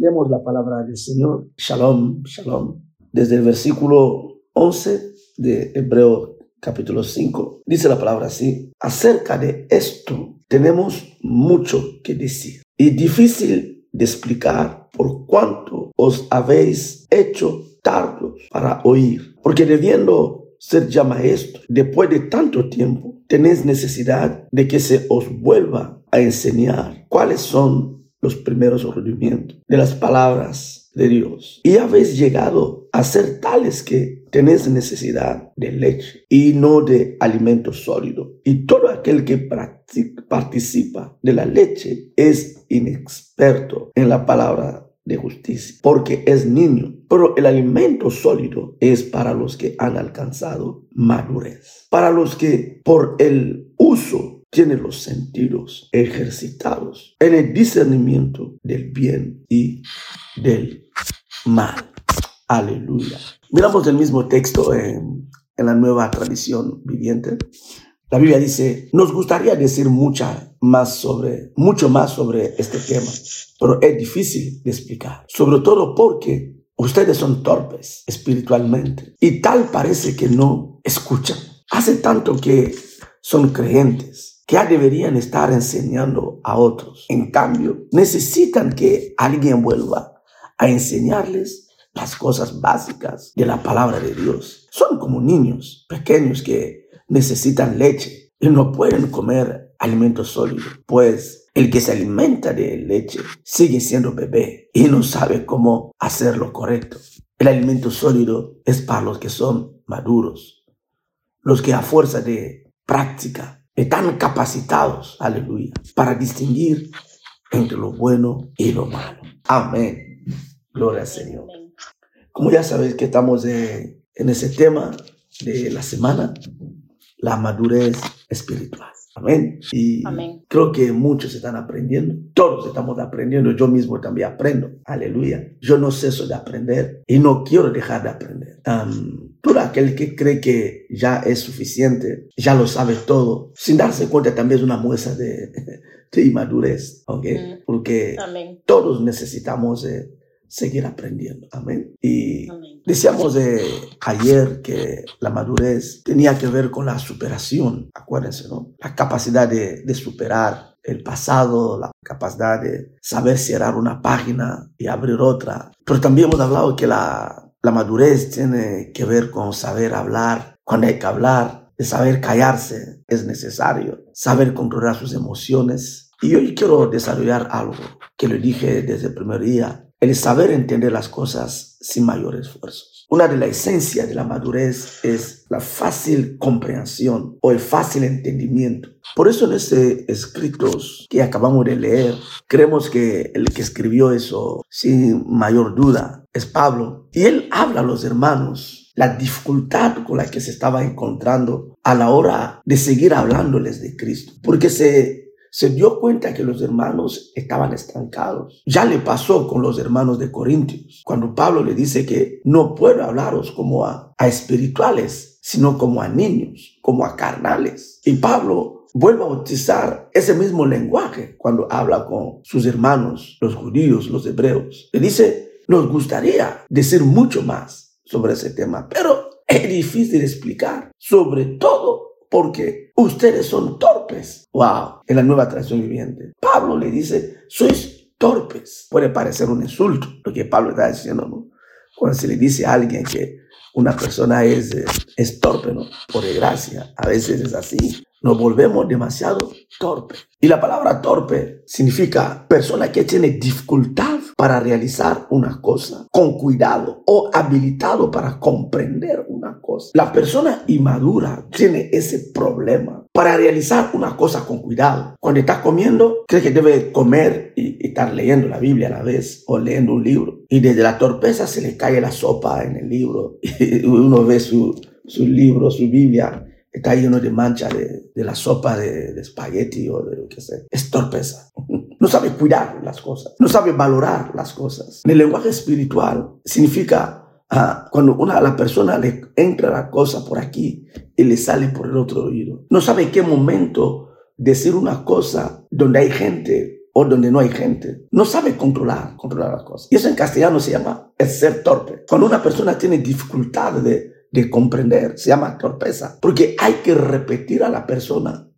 Leemos la palabra del Señor. Shalom, shalom. Desde el versículo 11 de Hebreo capítulo 5, dice la palabra así. Acerca de esto tenemos mucho que decir y difícil de explicar por cuanto os habéis hecho tardos para oír. Porque debiendo ser ya maestro, después de tanto tiempo, tenéis necesidad de que se os vuelva a enseñar cuáles son los primeros rudimientos de las palabras de Dios. Y habéis llegado a ser tales que tenéis necesidad de leche y no de alimento sólido. Y todo aquel que participa de la leche es inexperto en la palabra de justicia, porque es niño. Pero el alimento sólido es para los que han alcanzado madurez, para los que por el uso tiene los sentidos ejercitados en el discernimiento del bien y del mal. Aleluya. Miramos el mismo texto en, en la nueva tradición viviente. La Biblia dice, nos gustaría decir mucha más sobre, mucho más sobre este tema, pero es difícil de explicar, sobre todo porque ustedes son torpes espiritualmente y tal parece que no escuchan. Hace tanto que son creyentes que ya deberían estar enseñando a otros. En cambio, necesitan que alguien vuelva a enseñarles las cosas básicas de la palabra de Dios. Son como niños pequeños que necesitan leche y no pueden comer alimento sólido, pues el que se alimenta de leche sigue siendo bebé y no sabe cómo hacer lo correcto. El alimento sólido es para los que son maduros, los que a fuerza de práctica están capacitados, aleluya, para distinguir entre lo bueno y lo malo. Amén. Gloria al Señor. Como ya sabéis que estamos en ese tema de la semana, la madurez espiritual. Amén. Y creo que muchos están aprendiendo. Todos estamos aprendiendo. Yo mismo también aprendo. Aleluya. Yo no ceso de aprender y no quiero dejar de aprender. Todo aquel que cree que ya es suficiente, ya lo sabe todo, sin darse cuenta también es una muestra de, de inmadurez. ¿Ok? Porque todos necesitamos seguir aprendiendo. Amén. Y decíamos de ayer que la madurez tenía que ver con la superación, acuérdense, ¿no? La capacidad de, de superar el pasado, la capacidad de saber cerrar una página y abrir otra. Pero también hemos hablado que la, la madurez tiene que ver con saber hablar cuando hay que hablar, de saber callarse es necesario, saber controlar sus emociones. Y hoy quiero desarrollar algo que le dije desde el primer día el saber entender las cosas sin mayor esfuerzo. Una de las esencias de la madurez es la fácil comprensión o el fácil entendimiento. Por eso en este escritos que acabamos de leer, creemos que el que escribió eso, sin mayor duda, es Pablo. Y él habla a los hermanos la dificultad con la que se estaba encontrando a la hora de seguir hablándoles de Cristo. Porque se se dio cuenta que los hermanos estaban estancados. Ya le pasó con los hermanos de Corintios, cuando Pablo le dice que no puedo hablaros como a, espirituales, sino como a niños, como a carnales. Y Pablo vuelve a utilizar ese mismo lenguaje cuando habla con sus hermanos, los judíos, los hebreos. Le dice, nos gustaría decir mucho más sobre ese tema, pero es difícil explicar, sobre todo porque ustedes son torpes. Wow, en la nueva tradición viviente. Pablo le dice, sois torpes. Puede parecer un insulto lo que Pablo está diciendo, ¿no? Cuando se le dice a alguien que una persona es, eh, es torpe, ¿no? Por desgracia, a veces es así. Nos volvemos demasiado torpes. Y la palabra torpe significa persona que tiene dificultad para realizar una cosa con cuidado o habilitado para comprender una cosa. La persona inmadura tiene ese problema para realizar una cosa con cuidado. Cuando está comiendo, cree que debe comer y, estar leyendo la Biblia a la vez o leyendo un libro. Y desde la torpeza se le cae la sopa en el libro y uno ve su, su libro, su Biblia está lleno de mancha de, de la sopa de, de, espagueti o de lo que sea. Es torpeza. No sabe cuidar las cosas, no sabe valorar las cosas. En el lenguaje espiritual significa ah, cuando una, la persona le entra la cosa por aquí y le sale por el otro oído. No sabe qué momento decir una cosa donde hay gente o donde no hay gente, no sabe controlar, controlar las cosas. Y eso en castellano se llama el ser torpe. Cuando una persona tiene dificultad de, de comprender, se llama torpeza, porque hay que repetir a la persona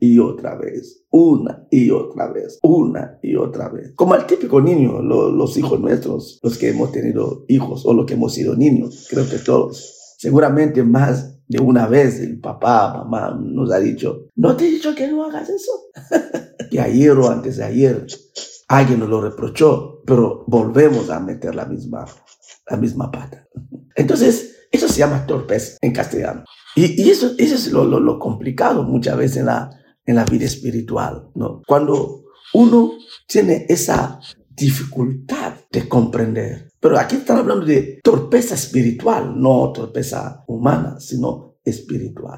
y otra vez, una y otra vez, una y otra vez. Como el típico niño, los hijos nuestros, los que hemos tenido hijos o los que hemos sido niños, creo que todos. Seguramente más de una vez el papá, mamá nos ha dicho, no te he dicho que no hagas eso. que ayer o antes de ayer alguien nos lo reprochó, pero volvemos a meter la misma, la misma pata. Entonces, eso se llama torpeza en castellano. Y, eso, eso es lo, lo, complicado muchas veces en la, en la vida espiritual, ¿no? Cuando uno tiene esa dificultad de comprender. Pero aquí están hablando de torpeza espiritual, no torpeza humana, sino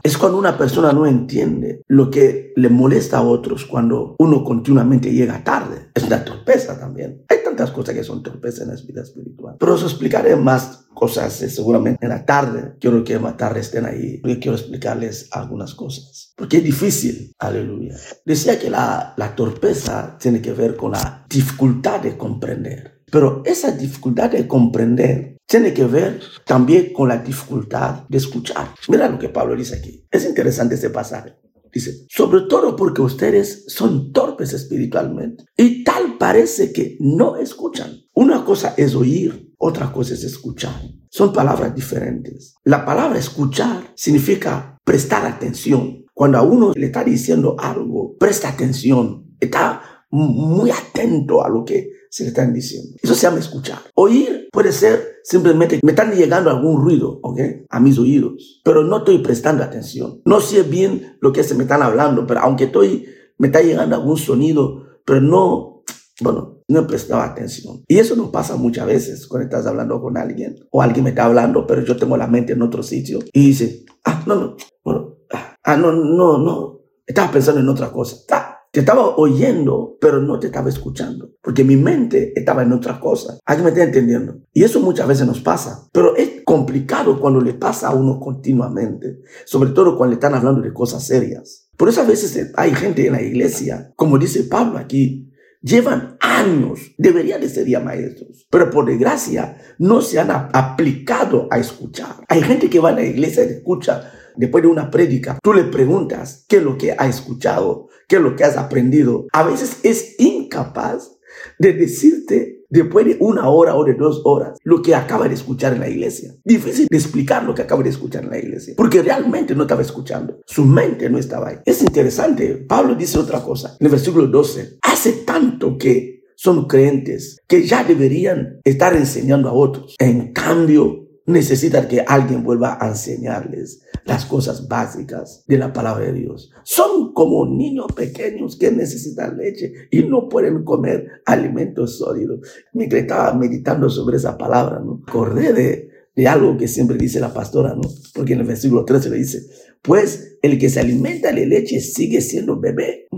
Es cuando una persona no entiende lo que le molesta a otros cuando uno continuamente llega tarde. Es una torpeza también. Hay tantas cosas que son torpezas en la vida espiritual. Pero os explicaré más cosas eh, seguramente en la tarde. Quiero que más tarde estén ahí. Porque quiero explicarles algunas cosas. Porque es difícil. Aleluya. Decía que la, la torpeza tiene que ver con la dificultad de comprender. Pero esa dificultad de comprender tiene que ver también con la dificultad de escuchar. Mira lo que Pablo dice aquí. Es interesante este pasaje. Dice, sobre todo porque ustedes son torpes espiritualmente y tal parece que no escuchan. Una cosa es oír, otra cosa es escuchar. Son palabras diferentes. La palabra escuchar significa prestar atención. Cuando a uno le está diciendo algo, presta atención, está muy atento a lo que se le están diciendo. Eso se llama escuchar. Oír puede ser simplemente me están llegando algún ruido, ¿ok? A mis oídos, pero no estoy prestando atención. No sé bien lo que se me están hablando, pero aunque estoy, me está llegando algún sonido, pero no, bueno, no he prestado atención. Y eso nos pasa muchas veces cuando estás hablando con alguien o alguien me está hablando, pero yo tengo la mente en otro sitio y dice, ah, no, no, bueno, ah, no, no, no, estaba pensando en otra cosa. Ah, te estaba oyendo, pero no te estaba escuchando, porque mi mente estaba en otras cosas. Alguien me está entendiendo. Y eso muchas veces nos pasa, pero es complicado cuando le pasa a uno continuamente, sobre todo cuando le están hablando de cosas serias. Por eso a veces hay gente en la iglesia, como dice Pablo aquí, llevan años, deberían de ser ya maestros, pero por desgracia no se han aplicado a escuchar. Hay gente que va a la iglesia y escucha después de una prédica, tú le preguntas qué es lo que ha escuchado, qué es lo que has aprendido. A veces es incapaz de decirte después de una hora o de dos horas lo que acaba de escuchar en la iglesia. Difícil de explicar lo que acaba de escuchar en la iglesia, porque realmente no estaba escuchando. Su mente no estaba ahí. Es interesante. Pablo dice otra cosa en el versículo 12. Hace tanto que son creyentes que ya deberían estar enseñando a otros. En cambio, necesitan que alguien vuelva a enseñarles las cosas básicas de la palabra de Dios. Son como niños pequeños que necesitan leche y no pueden comer alimentos sólidos. Me estaba meditando sobre esa palabra, ¿no? Acordé de, de algo que siempre dice la pastora, ¿no? Porque en el versículo 13 le dice, pues el que se alimenta de leche sigue siendo bebé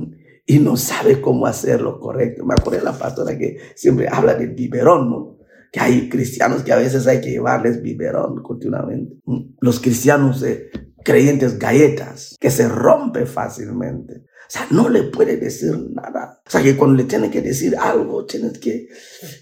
y no sabe cómo hacerlo correcto. Me acordé de la pastora que siempre habla del biberón, ¿no? Que hay cristianos que a veces hay que llevarles biberón continuamente. Los cristianos eh, creyentes galletas, que se rompe fácilmente. O sea, no le puede decir nada. O sea, que cuando le tiene que decir algo, tienes que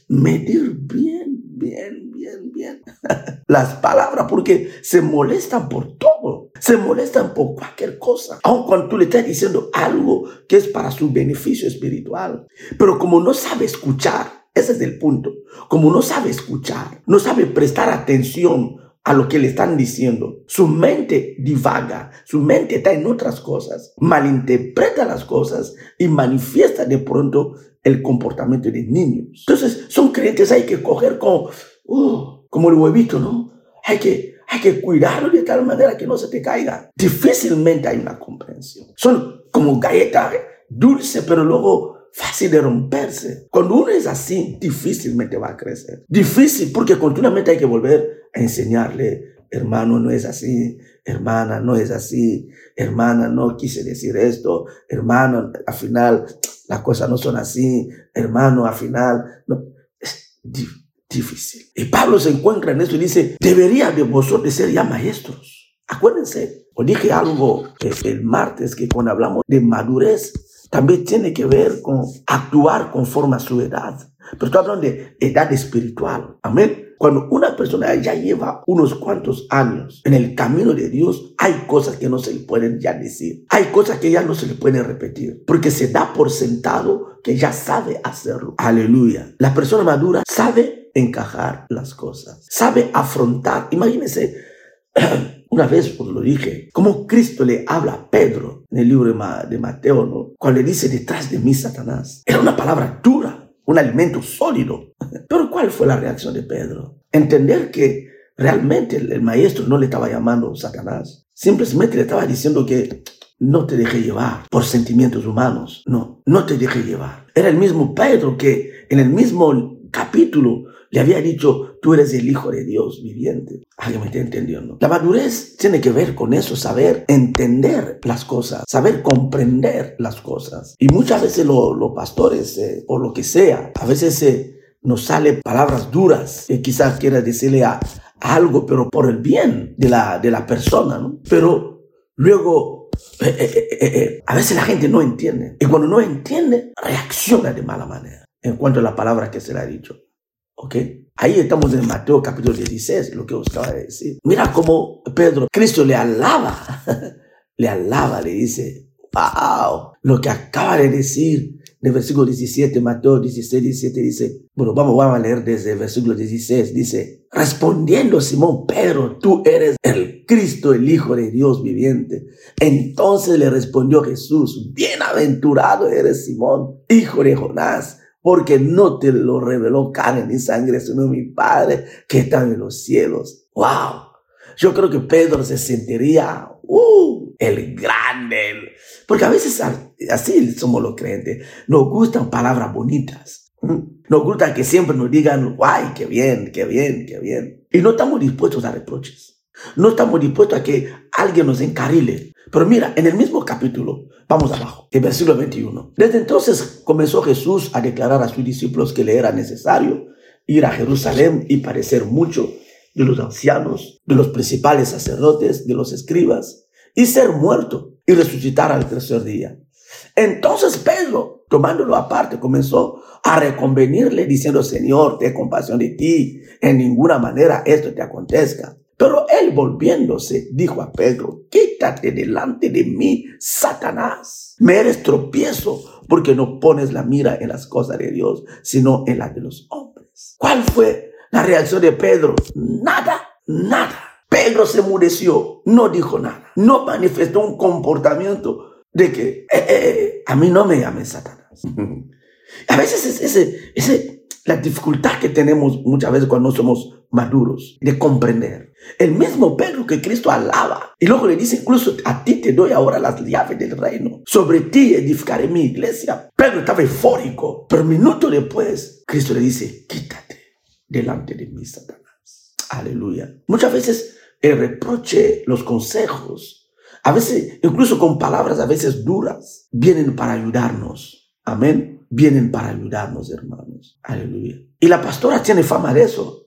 medir bien, bien, bien, bien las palabras, porque se molestan por todo. Se molestan por cualquier cosa. Aun cuando tú le estás diciendo algo que es para su beneficio espiritual. Pero como no sabe escuchar, ese es el punto. Como no sabe escuchar, no sabe prestar atención a lo que le están diciendo, su mente divaga, su mente está en otras cosas, malinterpreta las cosas y manifiesta de pronto el comportamiento de niños. Entonces, son creyentes, hay que coger como, uh, como el huevito, ¿no? Hay que, hay que cuidarlo de tal manera que no se te caiga. Difícilmente hay una comprensión. Son como galletas ¿eh? dulce, pero luego fácil de romperse. Cuando uno es así, difícilmente va a crecer. Difícil porque continuamente hay que volver a enseñarle, hermano, no es así, hermana, no es así, hermana, no quise decir esto, hermano, al final las cosas no son así, hermano, al final, no. Es difícil. Y Pablo se encuentra en esto y dice, debería de vosotros ser ya maestros. Acuérdense, os dije algo el martes que cuando hablamos de madurez también tiene que ver con actuar conforme a su edad. Pero estoy hablando de edad espiritual. Amén. Cuando una persona ya lleva unos cuantos años en el camino de Dios, hay cosas que no se le pueden ya decir. Hay cosas que ya no se le pueden repetir. Porque se da por sentado que ya sabe hacerlo. Aleluya. La persona madura sabe encajar las cosas. Sabe afrontar. Imagínense, una vez os lo dije, como Cristo le habla a Pedro en el libro de Mateo, ¿no? cuando le dice detrás de mí Satanás. Era una palabra dura un alimento sólido. Pero ¿cuál fue la reacción de Pedro? Entender que realmente el, maestro no le estaba llamando Satanás. Simplemente le estaba diciendo que no te deje llevar por sentimientos humanos. No, no te deje llevar. Era el mismo Pedro que en el mismo capítulo le había dicho, tú eres el Hijo de Dios viviente. Alguien me está entendiendo. La madurez tiene que ver con eso, saber entender las cosas, saber comprender las cosas. Y muchas veces los pastores, eh, o lo que sea, a veces eh, nos salen palabras duras que quizás quiera decirle a, algo, pero por el bien de la, de la persona, ¿no? Pero luego eh, a veces la gente no entiende. Y cuando no entiende, reacciona de mala manera en cuanto a la palabra que se le ha dicho. ¿Ok? Ahí estamos en Mateo capítulo 16, lo que os acaba de decir. Mira cómo Pedro, Cristo le alaba, le alaba, le dice, wow, lo que acaba de decir en el versículo 17, Mateo 16, 17 dice, bueno, vamos, a leer desde el versículo 16, dice, respondiendo Simón Pedro, tú eres el Cristo, el Hijo de Dios viviente. Entonces le respondió Jesús, bienaventurado eres Simón, hijo de Jonás porque no te lo reveló carne ni sangre, sino mi Padre que está en los cielos. ¡Wow! Yo creo que Pedro se sentiría, ¡uh! El grande. Porque a veces así somos los creyentes. Nos gustan palabras bonitas. Nos gusta que siempre nos digan, ¡guay, qué bien, qué bien, qué bien! Y no estamos dispuestos a reproches. No estamos dispuestos a que alguien nos encarile. Pero mira, en el mismo capítulo, vamos abajo, el versículo 21. Desde entonces comenzó Jesús a declarar a sus discípulos que le era necesario ir a Jerusalén y parecer mucho de los ancianos, de los principales sacerdotes, de los escribas, y ser muerto y resucitar al tercer día. Entonces Pedro, tomándolo aparte, comenzó a reconvenirle diciendo, Señor, ten compasión de ti, en ninguna manera esto te acontezca. Pero él volviéndose dijo a Pedro, quítate delante de mí, Satanás. Me eres tropiezo porque no pones la mira en las cosas de Dios, sino en las de los hombres. ¿Cuál fue la reacción de Pedro? Nada, nada. Pedro se mudeció, no dijo nada, no manifestó un comportamiento de que eh, eh, eh, a mí no me llames Satanás. a veces es ese, ese, la dificultad que tenemos muchas veces cuando somos maduros de comprender. El mismo Pedro que Cristo alaba. Y luego le dice, incluso a ti te doy ahora las llaves del reino. Sobre ti edificaré mi iglesia. Pedro estaba eufórico. Pero minuto después, Cristo le dice, quítate delante de mí, Satanás. Aleluya. Muchas veces el reproche, los consejos, a veces, incluso con palabras a veces duras, vienen para ayudarnos. Amén. Vienen para ayudarnos, hermanos. Aleluya. Y la pastora tiene fama de eso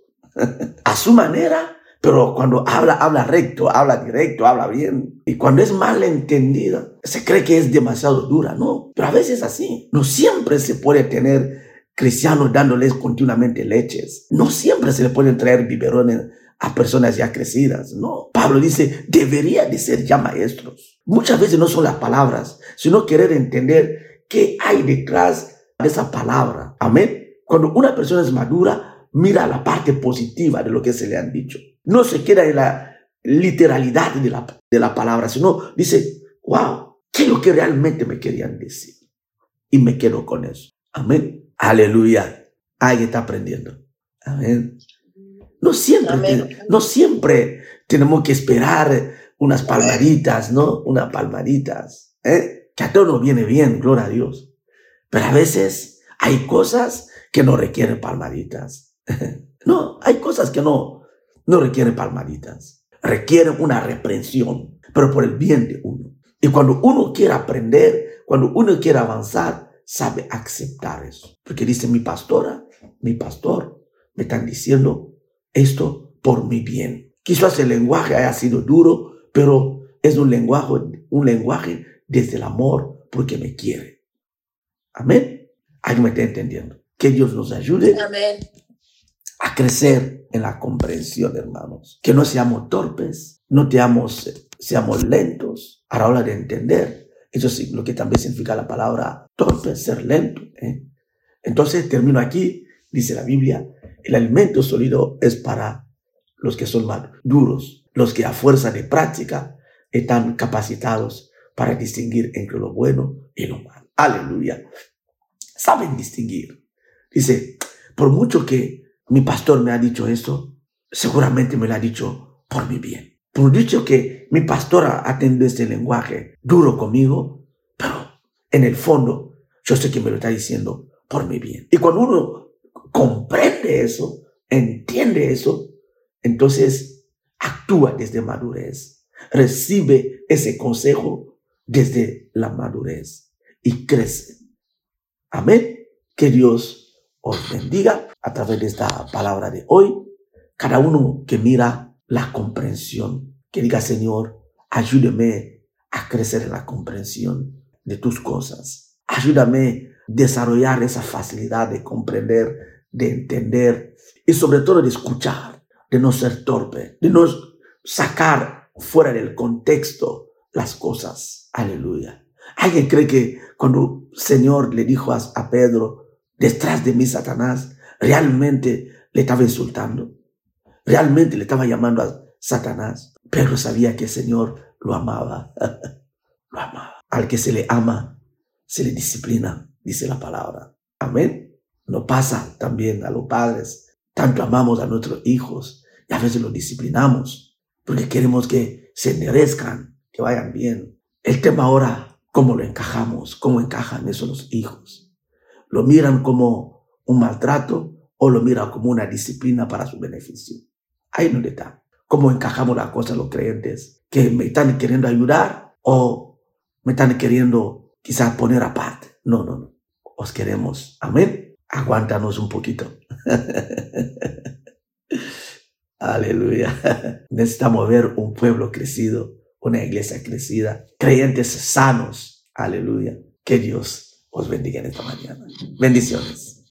a su manera, pero cuando habla, habla recto, habla directo, habla bien. Y cuando es mal entendida, se cree que es demasiado dura, ¿no? Pero a veces así. No siempre se puede tener cristianos dándoles continuamente leches. No siempre se le pueden traer biberones a personas ya crecidas, no. Pablo dice, debería de ser ya maestros. Muchas veces no son las palabras, sino querer entender qué hay detrás de esa palabra. Amén. Cuando una persona es madura, mira la parte positiva de lo que se le han dicho. No se queda en la literalidad de la, de la palabra, sino dice, wow, ¿qué es lo que realmente me querían decir? Y me quedo con eso. Amén. Aleluya. Alguien está aprendiendo. Amén. No siempre, no siempre tenemos que esperar unas palmaditas, ¿no? Unas palmaditas. ¿eh? Que a todo nos viene bien, gloria a Dios. Pero a veces hay cosas que no requieren palmaditas. No, hay cosas que no, no requieren palmaditas. Requieren una reprensión, pero por el bien de uno. Y cuando uno quiere aprender, cuando uno quiere avanzar, sabe aceptar eso. Porque dice mi pastora, mi pastor, me están diciendo esto por mi bien. Quizás el lenguaje haya sido duro, pero es un lenguaje, un lenguaje desde el amor porque me quiere. Amén. Alguien me está entendiendo. Que Dios nos ayude Amén. A crecer en la comprensión, hermanos. Que no seamos torpes, no seamos, seamos lentos a la hora de entender. Eso es lo que también significa la palabra torpe, ser lento. ¿eh? Entonces termino aquí, dice la Biblia, el alimento sólido es para los que son más duros, los que a fuerza de práctica están capacitados para distinguir entre lo bueno y lo malo. Aleluya. Saben distinguir. Dice, por mucho que mi pastor me ha dicho esto, seguramente me lo ha dicho por mi bien. Por dicho que mi pastor ha este lenguaje duro conmigo, pero en el fondo yo sé que me lo está diciendo por mi bien. Y cuando uno comprende eso, entiende eso, entonces actúa desde madurez, recibe ese consejo desde la madurez y crece. Amén. Que Dios os bendiga a través de esta palabra de hoy. Cada uno que mira la comprensión, que diga, Señor, ayúdeme a crecer en la comprensión de tus cosas. Ayúdame a desarrollar esa facilidad de comprender, de entender y sobre todo de escuchar, de no ser torpe, de no sacar fuera del contexto las cosas. Aleluya. ¿Alguien cree que cuando el Señor le dijo a, Pedro, detrás de mí, Satanás, realmente le estaba insultando? Realmente le estaba llamando a Satanás. Pedro sabía que el Señor lo amaba. lo amaba. Al que se le ama, se le disciplina, dice la palabra. Amén. No pasa también a los padres. Tanto amamos a nuestros hijos y a veces los disciplinamos porque queremos que se enderezcan, que vayan bien. El tema ahora, ¿cómo lo encajamos? ¿Cómo encajan esos los hijos? ¿Lo miran como un maltrato o lo miran como una disciplina para su beneficio? Ahí no está. ¿Cómo encajamos las cosas los creyentes? ¿Que me están queriendo ayudar o me están queriendo quizás poner aparte? No, no, no. Os queremos. Amén. Aguántanos un poquito. Aleluya. Necesitamos ver un pueblo crecido, una iglesia crecida, creyentes sanos. Aleluya. Que Dios os bendiga en esta mañana. Bendiciones.